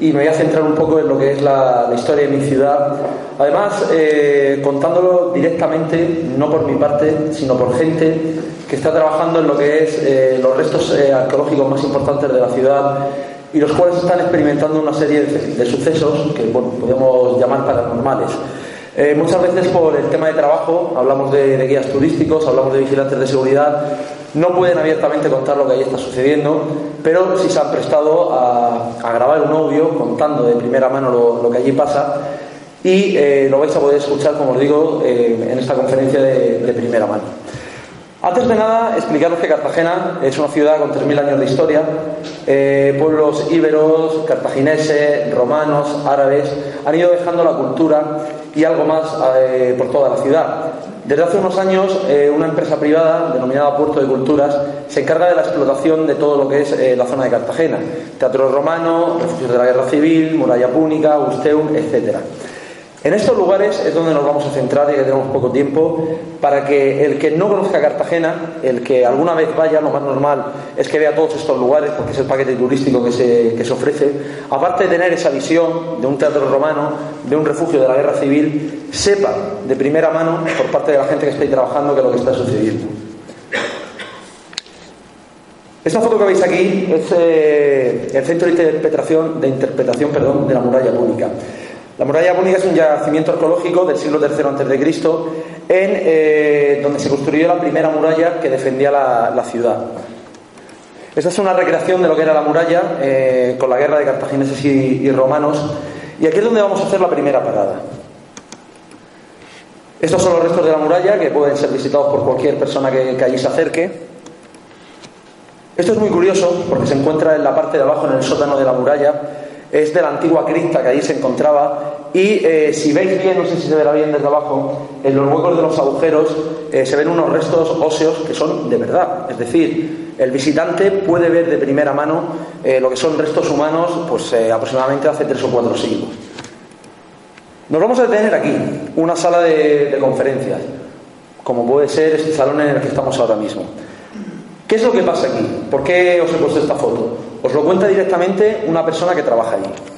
y me voy a centrar un poco en lo que es la, historia de mi ciudad. Además, eh, contándolo directamente, no por mi parte, sino por gente que está trabajando en lo que es eh, los restos eh, arqueológicos más importantes de la ciudad y los cuales están experimentando una serie de, sucesos que podemos llamar paranormales. Eh, muchas veces por el tema de trabajo, hablamos de, guías turísticos, hablamos de vigilantes de seguridad, no pueden abiertamente contar lo que ahí está sucediendo, pero sí se han prestado a, a grabar un audio contando de primera mano lo, lo que allí pasa y eh, lo vais a poder escuchar, como os digo, eh, en esta conferencia de, de primera mano. Antes de nada, explicaros que Cartagena es una ciudad con 3.000 años de historia. Eh, pueblos íberos, cartagineses, romanos, árabes han ido dejando la cultura y algo más eh, por toda la ciudad. Desde hace unos años, eh, una empresa privada denominada Puerto de Culturas se encarga de la explotación de todo lo que es la zona de Cartagena. Teatro romano, refugios de la guerra civil, muralla púnica, Usteum, etcétera. En estos lugares es donde nos vamos a centrar, ya que tenemos poco tiempo, para que el que no conozca Cartagena, el que alguna vez vaya, lo más normal es que vea todos estos lugares, porque es el paquete turístico que se, que se ofrece, aparte de tener esa visión de un teatro romano, de un refugio de la guerra civil, sepa de primera mano, por parte de la gente que está ahí trabajando, que es lo que está sucediendo. Esta foto que veis aquí es eh, el centro de interpretación, de interpretación perdón, de la muralla púnica. La muralla púnica es un yacimiento arqueológico del siglo III a.C., en eh, donde se construyó la primera muralla que defendía la, ciudad. Esta es una recreación de lo que era la muralla eh, con la guerra de cartagineses y, y, romanos. Y aquí es donde vamos a hacer la primera parada. Estos son los restos de la muralla que pueden ser visitados por cualquier persona que, que allí se acerque. Esto es muy curioso porque se encuentra en la parte de abajo, en el sótano de la muralla es de la antigua cripta que allí se encontraba y eh, si veis bien, no sé si se verá bien desde abajo, en los huecos de los agujeros eh, se ven unos restos óseos que son de verdad, es decir, el visitante puede ver de primera mano eh, lo que son restos humanos pues aproximadamente hace tres o cuatro siglos. Nos vamos a detener aquí, una sala de, de conferencias, como puede ser este salón en el que estamos ahora mismo. ¿Qué es lo que pasa aquí? ¿Por qué os he puesto esta foto? Os lo cuenta directamente una persona que trabaja allí.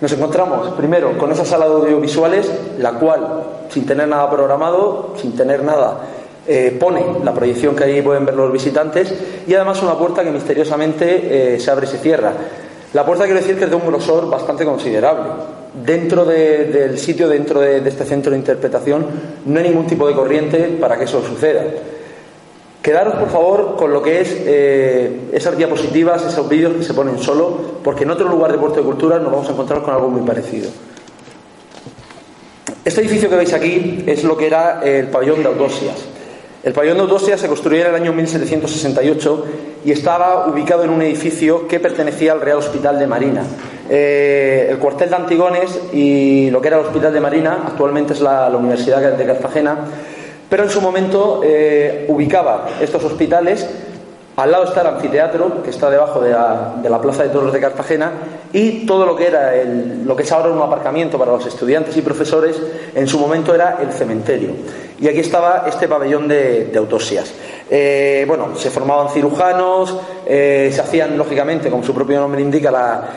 Nos encontramos primero con esa sala de audiovisuales, la cual, sin tener nada programado, sin tener nada, eh, pone la proyección que ahí pueden ver los visitantes y además una puerta que misteriosamente eh, se abre y se cierra. La puerta quiero decir que es de un grosor bastante considerable. Dentro de, del sitio, dentro de, de este centro de interpretación, no hay ningún tipo de corriente para que eso suceda. Quedaros, por favor, con lo que es eh, esas diapositivas, esos vídeos que se ponen solo, porque en otro lugar de Puerto de Cultura nos vamos a encontrar con algo muy parecido. Este edificio que veis aquí es lo que era el pabellón de Audosias. El pabellón de Audosias se construyó en el año 1768 y estaba ubicado en un edificio que pertenecía al Real Hospital de Marina. Eh, el cuartel de Antigones y lo que era el Hospital de Marina actualmente es la, Universidad de Cartagena, pero en su momento eh, ubicaba estos hospitales al lado está el anfiteatro, que está debajo de la, Plaza de Toros de Cartagena, y todo lo que era lo que es ahora un aparcamiento para los estudiantes y profesores, en su momento era el cementerio. Y aquí estaba este pabellón de, autopsias. Eh, bueno, se formaban cirujanos, eh, se hacían, lógicamente, como su propio nombre indica,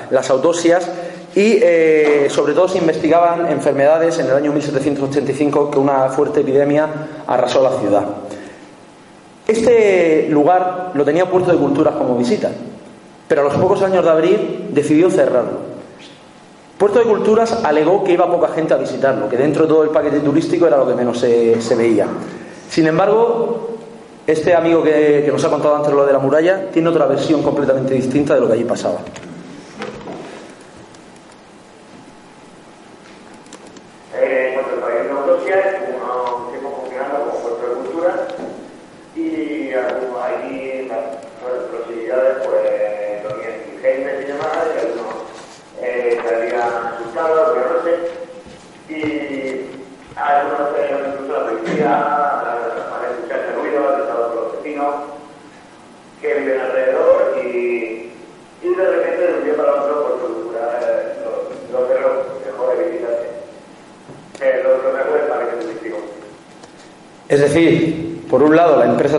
las autopsias, y eh, sobre todo se investigaban enfermedades en el año 1785 que una fuerte epidemia arrasó la ciudad. Este lugar lo tenía Puerto de Culturas como visita, pero a los pocos años de abrir decidió cerrarlo. Puerto de Culturas alegó que iba poca gente a visitarlo, que dentro de todo el paquete turístico era lo que menos se, veía. Sin embargo, este amigo que, que nos ha contado antes lo de la muralla tiene otra versión completamente distinta de lo que allí pasaba.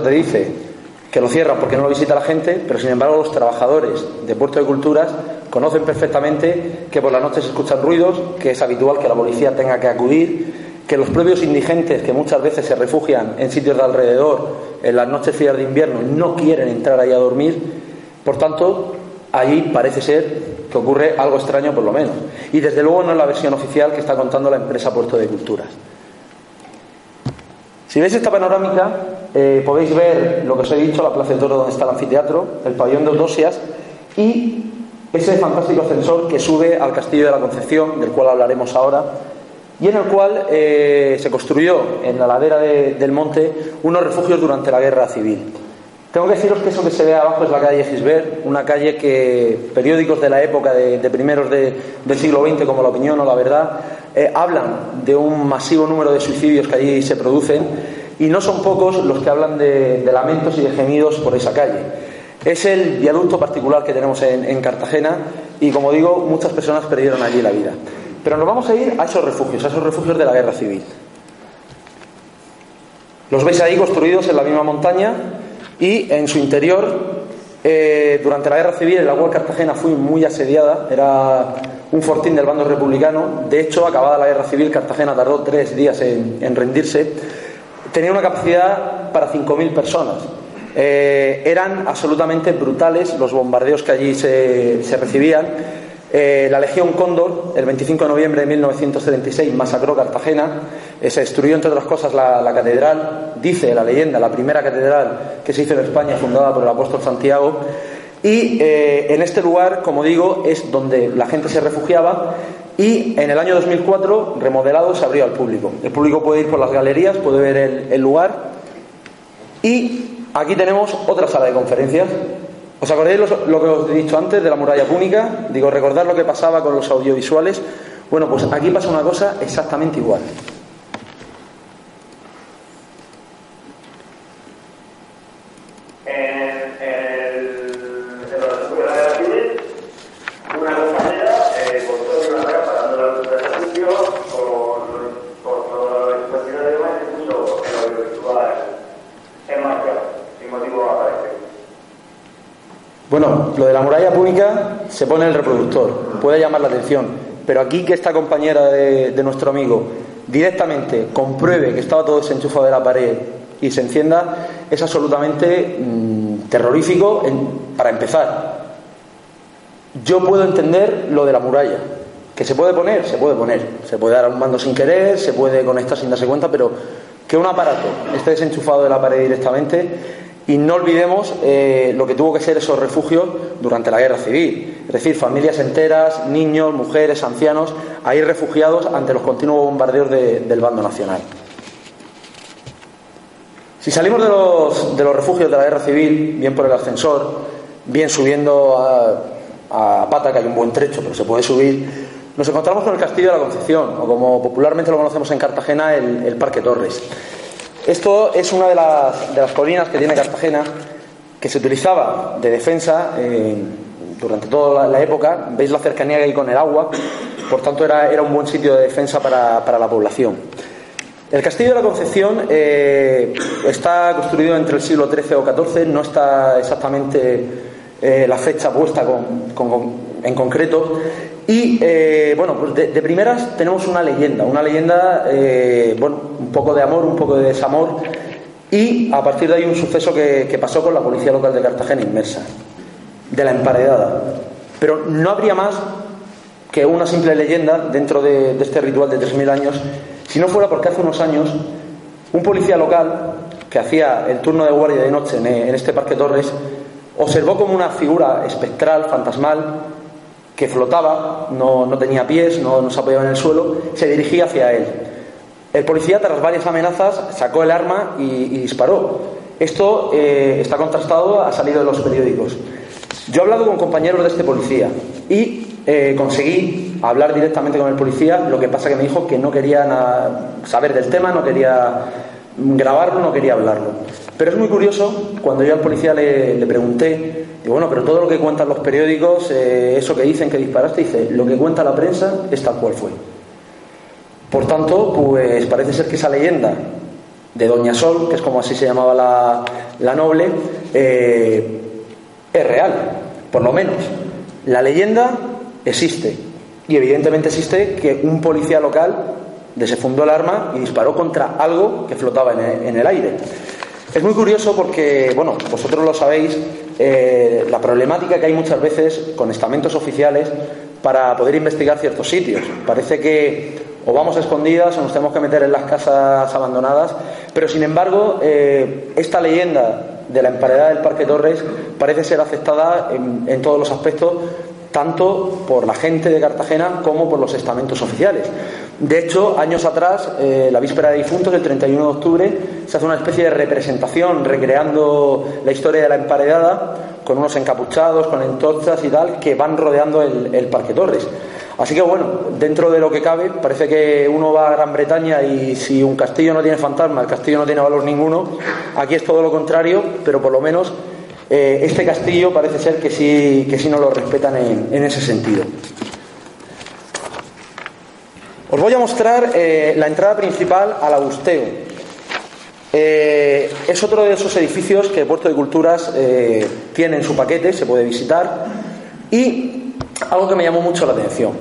Te dice que lo cierra porque no lo visita la gente, pero sin embargo los trabajadores de Puerto de Culturas conocen perfectamente que por la noche se escuchan ruidos, que es habitual que la policía tenga que acudir, que los propios indigentes que muchas veces se refugian en sitios de alrededor en las noches frías de invierno no quieren entrar ahí a dormir. Por tanto, allí parece ser que ocurre algo extraño por lo menos. Y desde luego no es la versión oficial que está contando la empresa Puerto de Culturas. Si veis esta panorámica, eh, podéis ver lo que os he dicho, la Plaza de Toro donde está el anfiteatro, el pabellón de Eudosias y ese fantástico ascensor que sube al Castillo de la Concepción, del cual hablaremos ahora, y en el cual eh, se construyó en la ladera del monte unos refugios durante la Guerra Civil. Tengo que deciros que eso que se ve abajo es la calle Gisbert, una calle que periódicos de la época de, primeros del siglo XX, como La Opinión o La Verdad, eh, hablan de un masivo número de suicidios que allí se producen y no son pocos los que hablan de, lamentos y de gemidos por esa calle. Es el viaducto particular que tenemos en, Cartagena y, como digo, muchas personas perdieron allí la vida. Pero nos vamos a ir a esos refugios, a esos refugios de la guerra civil. Los veis ahí construidos en la misma montaña y en su interior, eh, durante la guerra civil, el agua de Cartagena fue muy asediada, era un fortín del bando republicano. De hecho, acabada la guerra civil, Cartagena tardó tres días en, rendirse. Tenía una capacidad para 5.000 personas. Eh, eran absolutamente brutales los bombardeos que allí se, se recibían. Eh, la Legión Cóndor, el 25 de noviembre de 1936, masacró Cartagena. Eh, se destruyó, entre otras cosas, la, catedral. Dice la leyenda, la primera catedral que se hizo en España, fundada por el apóstol Santiago. Y eh, en este lugar, como digo, es donde la gente se refugiaba y en el año 2004, remodelado, se abrió al público. El público puede ir por las galerías, puede ver el, lugar. Y aquí tenemos otra sala de conferencias. ¿Os acordáis lo, que os he dicho antes de la muralla púnica? Digo, recordar lo que pasaba con los audiovisuales. Bueno, pues aquí pasa una cosa exactamente igual. Bueno, lo de la muralla púnica se pone el reproductor, puede llamar la atención, pero aquí que esta compañera de, nuestro amigo directamente compruebe que estaba todo desenchufado de la pared y se encienda, es absolutamente mm, terrorífico para empezar. Yo puedo entender lo de la muralla, que se puede poner, se puede poner, se puede dar un mando sin querer, se puede conectar sin darse cuenta, pero que un aparato esté desenchufado de la pared directamente Y no olvidemos eh, lo que tuvo que ser esos refugios durante la guerra civil. Es decir, familias enteras, niños, mujeres, ancianos, ahí refugiados ante los continuos bombardeos del bando nacional. Si salimos de los, refugios de la guerra civil, bien por el ascensor, bien subiendo a pata, que hay un buen trecho, pero se puede subir, nos encontramos con el Castillo de la Concepción, o como popularmente lo conocemos en Cartagena, el, Parque Torres. Esto es una de las, colinas que tiene Cartagena que se utilizaba de defensa eh, durante toda la, época. Veis la cercanía que hay con el agua, por tanto era, un buen sitio de defensa para, para la población. El Castillo de la Concepción eh, está construido entre el siglo XIII o XIV, no está exactamente eh, la fecha puesta en concreto, y eh, bueno, pues de, primeras tenemos una leyenda, una leyenda, eh, un poco de amor, un poco de desamor, y a partir de ahí un suceso que, pasó con la policía local de Cartagena inmersa, de la emparedada. Pero no habría más que una simple leyenda dentro de, este ritual de 3.000 años, si no fuera porque hace unos años un policía local que hacía el turno de guardia de noche en este Parque Torres observó como una figura espectral, fantasmal, que flotaba, no, tenía pies, no, se apoyaba en el suelo, se dirigía hacia él. El policía, tras varias amenazas, sacó el arma y, disparó. Esto eh, está contrastado, ha salido de los periódicos. Yo he hablado con compañeros de este policía y eh, conseguí hablar directamente con el policía, lo que pasa que me dijo que no quería saber del tema, no quería grabarlo, no quería hablarlo. Pero es muy curioso, cuando yo al policía le, pregunté, digo, bueno, pero todo lo que cuentan los periódicos, eh, eso que dicen que disparaste, dice, lo que cuenta la prensa es tal cual fue. Por tanto, pues parece ser que esa leyenda de Doña Sol, que es como así se llamaba la, noble, eh, es real, por lo menos. La leyenda existe. Y evidentemente existe que un policía local desefundó el arma y disparó contra algo que flotaba en el aire. Es muy curioso porque, bueno, vosotros lo sabéis, eh, la problemática que hay muchas veces con estamentos oficiales para poder investigar ciertos sitios. Parece que o vamos escondidas o nos tenemos que meter en las casas abandonadas, pero sin embargo, eh, esta leyenda de la emparedada del Parque Torres parece ser aceptada en todos los aspectos tanto por la gente de Cartagena como por los estamentos oficiales. De hecho, años atrás, eh, la víspera de difuntos, el 31 de octubre, se hace una especie de representación recreando la historia de la emparedada con unos encapuchados, con entorchas y tal, que van rodeando el, Parque Torres. Así que bueno, dentro de lo que cabe, parece que uno va a Gran Bretaña y si un castillo no tiene fantasma, el castillo no tiene valor ninguno. Aquí es todo lo contrario, pero por lo menos eh, este castillo parece ser que sí, que sí no lo respetan en, ese sentido. Os voy a mostrar eh, la entrada principal al Agusteo. Eh, es otro de esos edificios que Puerto de Culturas tiene en su paquete, se puede visitar. Y algo que me llamó mucho la atención.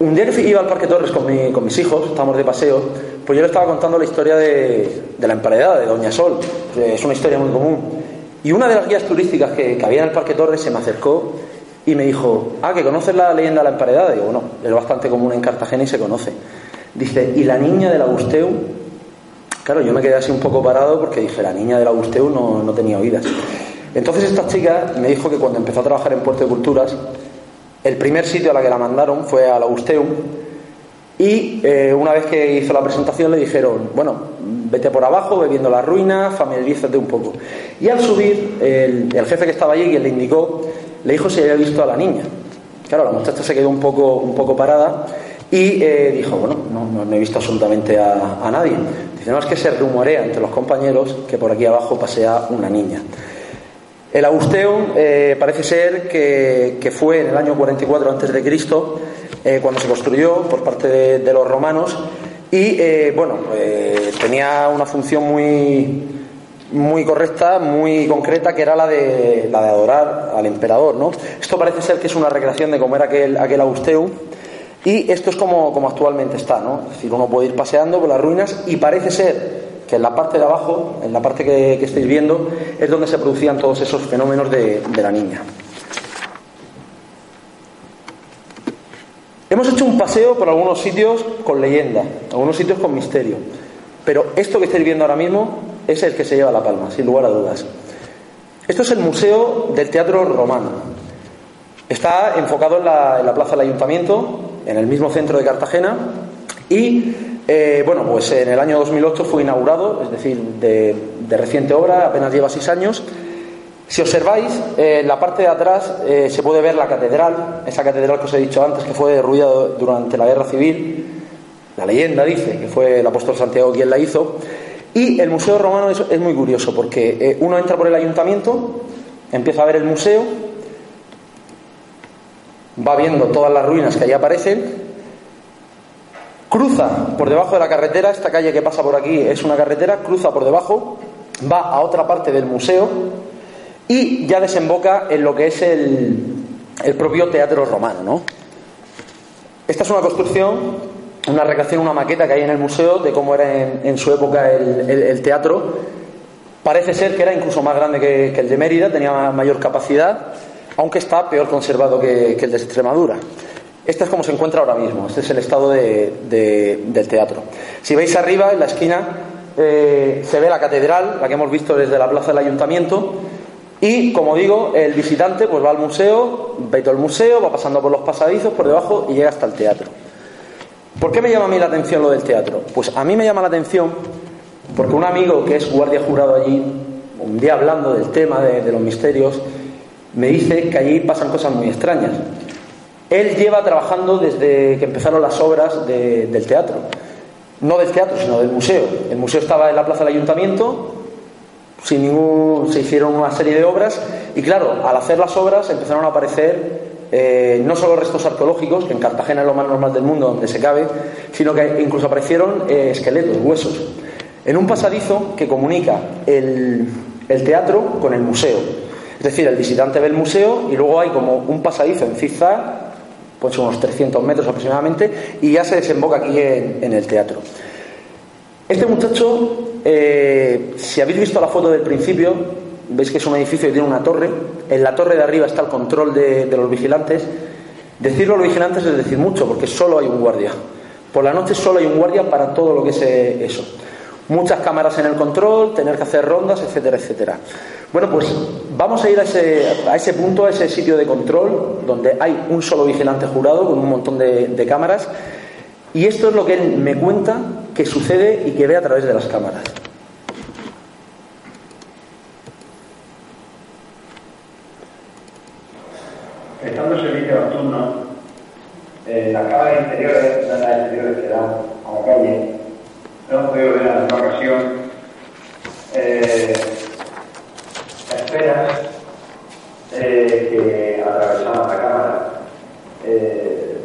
Un día que iba al Parque Torres con, mis hijos, estábamos de paseo, pues yo le estaba contando la historia de, la emparedada, de Doña Sol. Es una historia muy común. Y una de las guías turísticas que, había en el Parque Torres se me acercó y me dijo, ah, que conoces la leyenda de la emparedada. Digo, bueno, es bastante común en Cartagena y se conoce. Dice, ¿y la niña del Agusteu? Claro, yo me quedé así un poco parado porque dije, la niña del Agusteu no, no tenía oídas. Entonces esta chica me dijo que cuando empezó a trabajar en Puerto de Culturas el primer sitio a la que la mandaron fue al Augusteum y eh, una vez que hizo la presentación le dijeron, bueno, vete por abajo, ve viendo las ruinas, familiarízate un poco. Y al subir, el, jefe que estaba allí, quien le indicó, le dijo si había visto a la niña. Claro, la muchacha se quedó un poco, un poco parada y eh, dijo, bueno, no, no, he visto absolutamente a, nadie. Dice, no, es que se rumorea entre los compañeros que por aquí abajo pasea una niña. El Augusteum eh, parece ser que, fue en el año 44 a.C., eh, cuando se construyó por parte de, los romanos, y eh, bueno, tenía una función muy, muy correcta, muy concreta, que era la de, la de adorar al emperador. ¿no? Esto parece ser que es una recreación de cómo era aquel, aquel Augusteum. Y esto es como, como actualmente está, ¿no? Es decir, uno puede ir paseando por las ruinas y parece ser que en la parte de abajo, en la parte que, estáis viendo, es donde se producían todos esos fenómenos de, la niña. Hemos hecho un paseo por algunos sitios con leyenda, algunos sitios con misterio. Pero esto que estáis viendo ahora mismo es el que se lleva la palma, sin lugar a dudas. Esto es el Museo del Teatro Romano. Está enfocado en la, Plaza del Ayuntamiento, en el mismo centro de Cartagena, y eh, bueno, pues en el año 2008 fue inaugurado, es decir, de, reciente obra, apenas lleva seis años. Si observáis, eh, en la parte de atrás eh, se puede ver la catedral, esa catedral que os he dicho antes, que fue derruida durante la guerra civil. La leyenda dice que fue el apóstol Santiago quien la hizo. Y el Museo Romano es, muy curioso porque eh, uno entra por el ayuntamiento, empieza a ver el museo, va viendo todas las ruinas que allí aparecen, cruza por debajo de la carretera, esta calle que pasa por aquí es una carretera, cruza por debajo, va a otra parte del museo y ya desemboca en lo que es el, el propio teatro romano. ¿no? Esta es una construcción una recreación, una maqueta que hay en el museo de cómo era en, su época el, teatro. Parece ser que era incluso más grande que, el de Mérida, tenía mayor capacidad, aunque está peor conservado que, el de Extremadura. Este es como se encuentra ahora mismo, este es el estado del teatro. Si veis arriba, en la esquina, eh, se ve la catedral, la que hemos visto desde la plaza del ayuntamiento, y como digo, el visitante pues va al museo, ve todo el museo, va pasando por los pasadizos, por debajo y llega hasta el teatro. ¿Por qué me llama a mí la atención lo del teatro? Pues a mí me llama la atención porque un amigo que es guardia jurado allí, un día hablando del tema de, los misterios, me dice que allí pasan cosas muy extrañas. Él lleva trabajando desde que empezaron las obras del teatro. No del teatro, sino del museo. El museo estaba en la plaza del ayuntamiento, sin ningún, se hicieron una serie de obras y claro, al hacer las obras empezaron a aparecer eh, no solo restos arqueológicos, que en Cartagena es lo más normal del mundo donde se cabe, sino que incluso aparecieron eh, esqueletos, huesos, en un pasadizo que comunica el, teatro con el museo. Es decir, el visitante ve el museo y luego hay como un pasadizo en zigzag, pues unos 300 metros aproximadamente, y ya se desemboca aquí en, el teatro. Este muchacho, eh, si habéis visto la foto del principio, veis que es un edificio que tiene una torre, en la torre de arriba está el control de, los vigilantes. Decirlo a los vigilantes es decir mucho, porque solo hay un guardia. Por la noche solo hay un guardia para todo lo que es eh, eso. Muchas cámaras en el control, tener que hacer rondas, etcétera, etcétera. Bueno, pues vamos a ir a ese, a ese punto, a ese sitio de control, donde hay un solo vigilante jurado con un montón de, de cámaras. Y esto es lo que él me cuenta que sucede y que ve a través de las cámaras. Prestando servicio nocturno en la cámara interior, en las interiores que dan a la calle, hemos podido ver en alguna ocasión eh, esferas eh, que atravesaban la cámara, eh,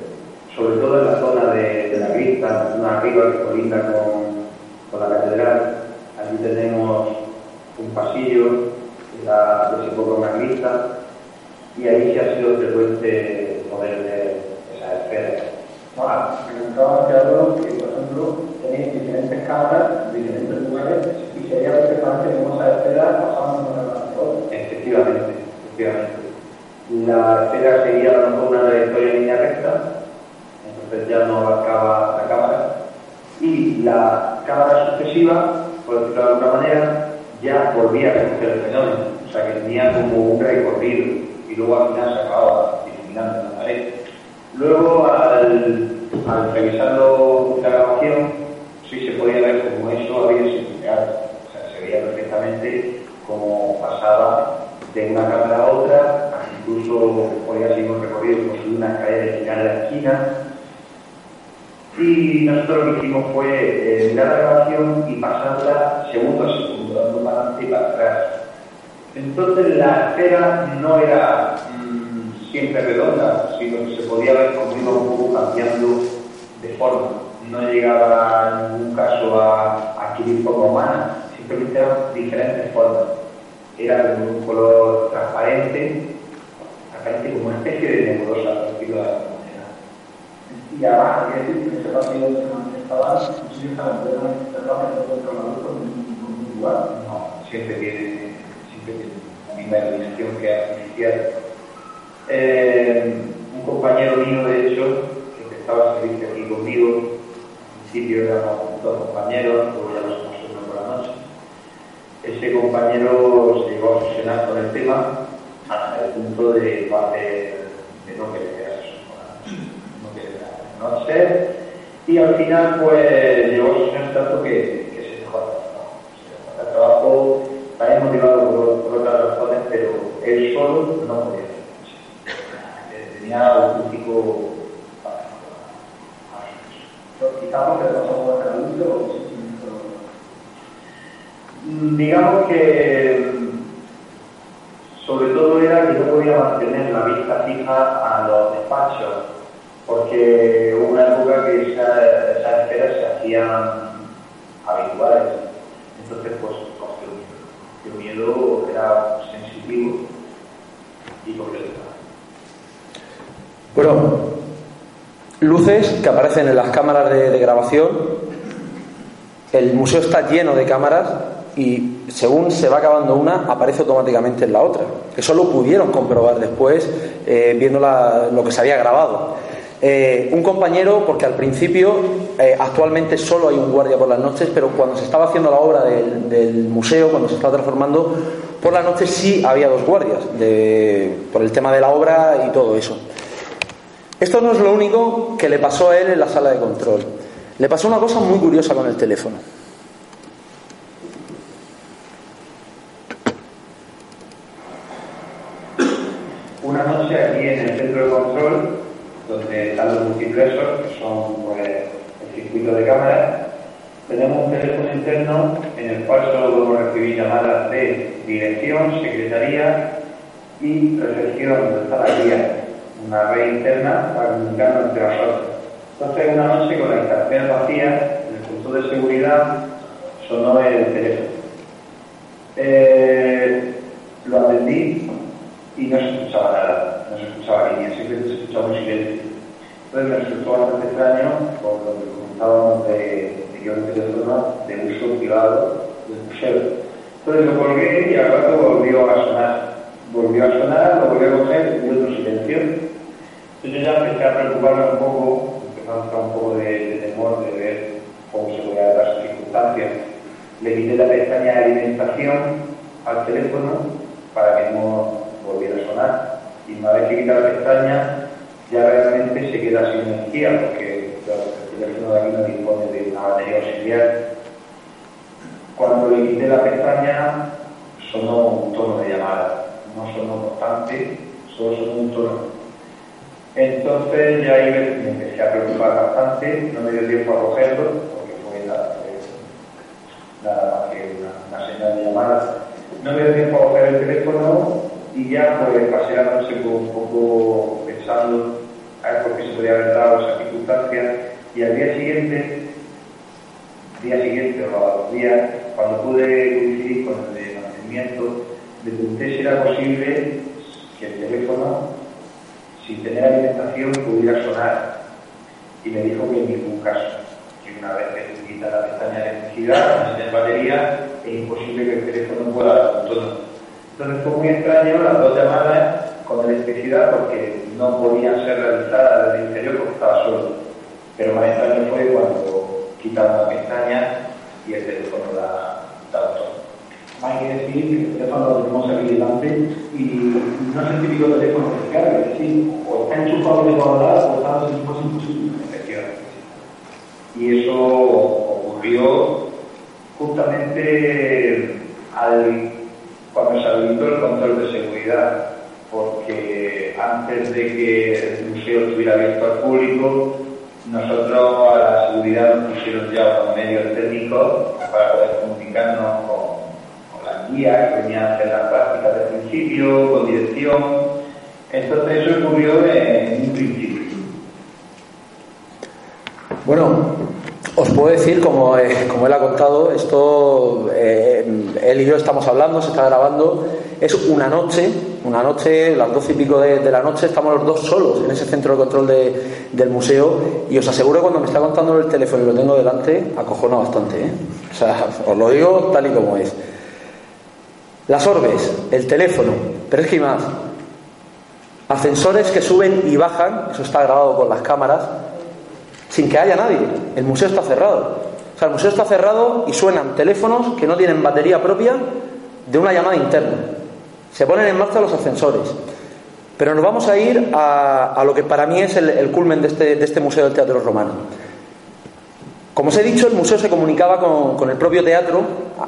sobre todo en la zona de, la cripta, una arriba que colinda con, con, la catedral. Allí tenemos un pasillo que da desemboca una cripta y ahí se ha sido frecuente poder ver esa esfera. Ah, preguntaba Teatro que, por ejemplo, tenéis diferentes cámaras, diferentes lugares, y sería perfectamente como esa esfera pasando por el Efectivamente, efectivamente. La esfera seguía a lo una trayectoria en línea recta, entonces ya no abarcaba la cámara, y la cámara sucesiva, por decirlo de alguna manera, ya volvía a recoger el fenómeno, o sea que tenía como un recorrido luego al final se acababa iluminando la pared. Luego, al, al revisar la grabación, sí se podía ver cómo eso había sido creado. O sea, se veía perfectamente cómo pasaba de una cámara a otra, incluso podía seguir un recorrido si una escalera final de la esquina. Y nosotros lo que hicimos fue eh, mirar la grabación y pasarla segundo a segundo, dando para adelante y para atrás entonces la esfera no era siempre redonda, sino que se podía ver como iba un poco cambiando de forma. No llegaba en ningún caso a, adquirir forma humana, simplemente eran diferentes formas. Era de un color transparente, transparente como una especie de nebulosa, por decirlo de alguna manera. Y además, hay que decir que ese partido se manifestaba, sí, estaba controlador con un lugar. No, siempre tiene la misma iluminación que iniciado. Eh, un compañero mío, de hecho, que estaba a servicio aquí conmigo, al principio éramos dos compañeros, luego ya nos somos uno por la noche, compañero se llegó a obsesionar con el tema hasta el punto de hacer, de no querer no querer no hacer, y al final pues llegó a obsesionar tanto que, que se dejó ¿no? el trabajo. También motivado por, por, otras razones, pero él solo no podía Tenía auténtico quizá porque le pasó por el adulto digamos que sobre todo era que no podía mantener la vista fija a los despachos, porque hubo una época que esas esa esferas se hacían habituales. Entonces, pues, cogió miedo. Miedo era sensitivo y completo. Luces que aparecen en las cámaras de, grabación. El museo está lleno de cámaras y según se va acabando una, aparece automáticamente en la otra. Eso lo pudieron comprobar después eh, viendo lo que se había grabado. Eh, un compañero, porque al principio, eh, actualmente solo hay un guardia por las noches, pero cuando se estaba haciendo la obra del, museo, cuando se estaba transformando, por la noche sí había dos guardias, por el tema de la obra y todo eso. Esto no es lo único que le pasó a él en la sala de control. Le pasó una cosa muy curiosa con el teléfono. una noche aquí en el centro de control, donde están los multiplexos, que son pues, el circuito de cámaras, tenemos un teléfono interno en el cual solo podemos recibir llamadas de dirección, secretaría y recepción de está la guía, una red interna para comunicarnos entre nosotros. Entonces, una noche con la instalación vacía, en el punto de seguridad, sonó el teléfono. Eh, lo atendí y no se escuchaba nada, no se escuchaba línea, siempre se escuchaba un silencio. Entonces me resultó bastante extraño por lo que comentábamos de, de que un teléfono de uso privado del museo. Entonces lo colgué y al rato volvió a sonar. Volvió a sonar, lo volvió a coger y otro silencio. Yo ya empecé a preocuparme un poco, empecé a un poco de, de temor de ver cómo se podía dar las circunstancias. Le quité la pestaña de alimentación al teléfono para que no volviera a sonar. Y una vez que quita la pestaña, ya realmente se queda sin energía, porque el teléfono de aquí no dispone de una batería auxiliar. Cuando le quité la pestaña, sonó un tono de llamada, no sonó constante, solo sonó un tono. Entonces ya ahí me empecé a preocupar bastante, no me dio tiempo a cogerlo, porque fue nada, nada más que una, una señal de llamada. No me dio tiempo a coger el teléfono y ya pues pasé la noche un poco pensando a ver por qué se podía haber dado esa circunstancia y al día siguiente, día siguiente o a los días, cuando pude coincidir con el mantenimiento, le pregunté si era posible que el teléfono, sin tener alimentación, pudiera sonar y me dijo que en ningún caso, que una vez que se quita la pestaña de electricidad, no tiene batería, es imposible que el teléfono pueda dar tono. Entonces fue muy extraño las dos llamadas con electricidad porque no podían ser realizadas desde el interior porque estaba solo. Pero más extraño fue cuando quitaron la pestaña y el teléfono tono. Hay que decir que el teléfono lo tenemos aquí delante y no es el típico teléfono que carga, es decir, o está enchufado de lados o está en su imposible. Efectivamente. Y eso ocurrió justamente al, cuando se habilitó el control de seguridad, porque antes de que el museo estuviera abierto al público, nosotros a la seguridad nos pusieron ya unos medios técnicos para poder comunicarnos con guías que venían a hacer las prácticas de principio, con dirección. Entonces eso ocurrió en un principio. Bueno, os puedo decir, como, eh, como él ha contado, esto, eh, él y yo estamos hablando, se está grabando, es una noche, una noche, las doce y pico de, de, la noche, estamos los dos solos en ese centro de control de, del museo y os aseguro cuando me está contando el teléfono y lo tengo delante, acojona bastante, ¿eh? O sea, os lo digo tal y como es. Las orbes, el teléfono, pero es que más. Ascensores que suben y bajan, eso está grabado con las cámaras, sin que haya nadie. El museo está cerrado. O sea, el museo está cerrado y suenan teléfonos que no tienen batería propia de una llamada interna. Se ponen en marcha los ascensores. Pero nos vamos a ir a, lo que para mí es el, culmen de este, de este, Museo del Teatro Romano. Como os he dicho, el museo se comunicaba con, el propio teatro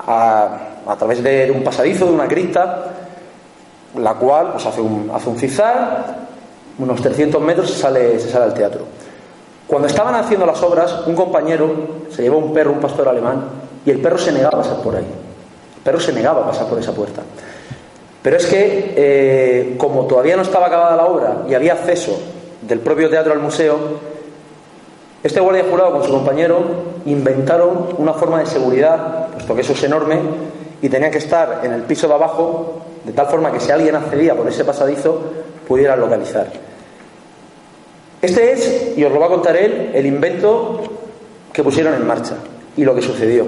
a, través de un pasadizo, de una cripta, la cual pues, hace, un, hace un cizar, unos 300 metros se sale, sale al teatro. Cuando estaban haciendo las obras, un compañero se llevó un perro, un pastor alemán, y el perro se negaba a pasar por ahí. El perro se negaba a pasar por esa puerta. Pero es que, eh, como todavía no estaba acabada la obra y había acceso del propio teatro al museo, este guardia jurado con su compañero inventaron una forma de seguridad, puesto que eso es enorme, y tenían que estar en el piso de abajo, de tal forma que si alguien accedía por ese pasadizo, pudiera localizar. Este es, y os lo va a contar él, el invento que pusieron en marcha y lo que sucedió.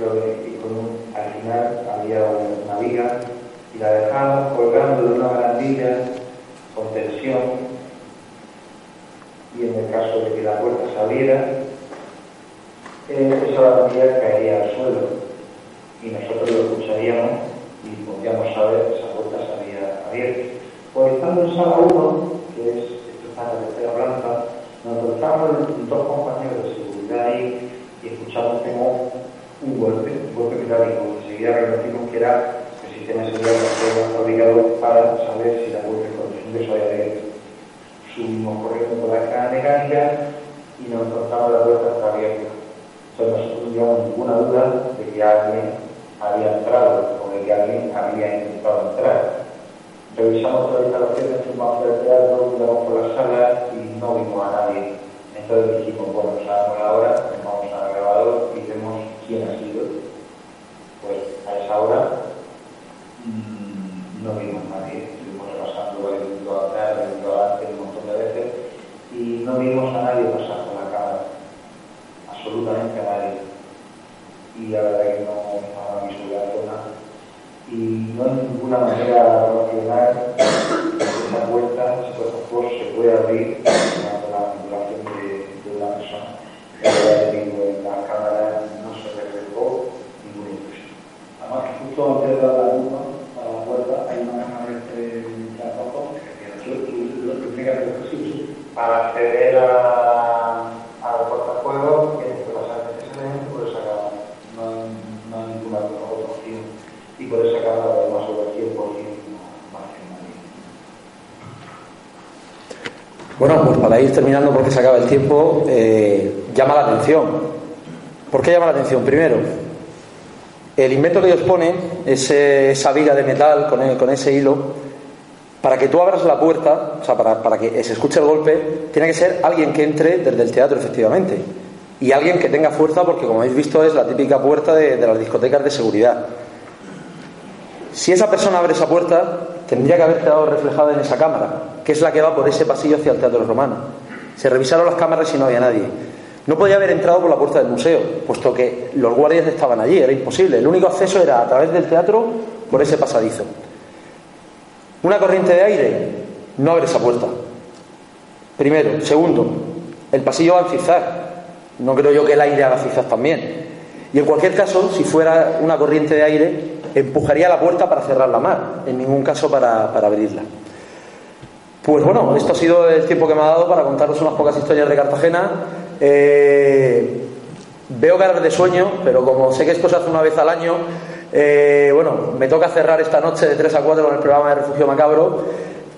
lo de, y con un, al final había una viga y la dejamos colgando de una barandilla con tensión. Y en el caso de que la puerta se abriera, eh, esa barandilla caería al suelo. Y nosotros lo escucharíamos y podríamos saber que esa puerta se había abierto. Por estando en sala 1, que es, esta la tercera planta, nos lanzamos dos compañeros de seguridad ahí y escuchamos como un golpe, un golpe metálico. Enseguida reconocimos que era el sistema de seguridad que para saber si la golpe correspondiente había abierto. Subimos corriendo por la escala mecánica y nos encontramos la puerta está abierta. Entonces nosotros no teníamos ninguna duda de que alguien había entrado o de que alguien había intentado entrar. Revisamos toda la instalación, fuimos hacia el teatro, miramos por la sala y no vimos a nadie. Entonces dijimos, bueno, sabemos ahora, no vimos a nadie pasar por la cámara, absolutamente a nadie. Y la verdad que no, no han visto la zona. Y no hay ninguna manera de racional, esa puerta, por favor, se puede abrir ir terminando porque se acaba el tiempo, eh, llama la atención. ¿Por qué llama la atención? Primero, el invento que ellos ponen, esa viga de metal con, con, ese hilo, para que tú abras la puerta, o sea, para, que se escuche el golpe, tiene que ser alguien que entre desde el teatro, efectivamente. Y alguien que tenga fuerza, porque como habéis visto es la típica puerta de las discotecas de seguridad. Si esa persona abre esa puerta, tendría que haber quedado reflejada en esa cámara, que es la que va por ese pasillo hacia el Teatro Romano. Se revisaron las cámaras y no había nadie. No podía haber entrado por la puerta del museo, puesto que los guardias estaban allí, era imposible. El único acceso era a través del teatro por ese pasadizo. Una corriente de aire no abre esa puerta. Primero. Segundo, el pasillo va a cizar. No creo yo que el aire haga cizar también. Y en cualquier caso, si fuera una corriente de aire, empujaría la puerta para cerrar la mar, en ningún caso para, para abrirla. Pues bueno, esto ha sido el tiempo que me ha dado para contaros unas pocas historias de Cartagena. Eh, veo caras de sueño, pero como sé que esto se hace una vez al año, eh, bueno, me toca cerrar esta noche de 3 a 4 con el programa de Refugio Macabro.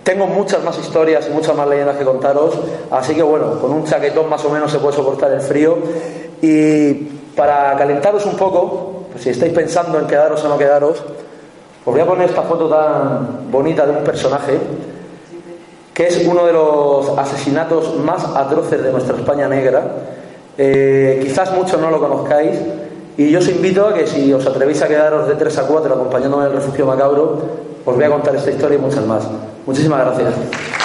Tengo muchas más historias y muchas más leyendas que contaros, así que bueno, con un chaquetón más o menos se puede soportar el frío. Y para calentaros un poco, pues si estáis pensando en quedaros o no quedaros, os voy a poner esta foto tan bonita de un personaje que es uno de los asesinatos más atroces de nuestra España negra. Eh, quizás muchos no lo conozcáis, y yo os invito a que si os atrevéis a quedaros de 3 a 4 acompañándome en el refugio macabro, os voy a contar esta historia y muchas más. Muchísimas gracias.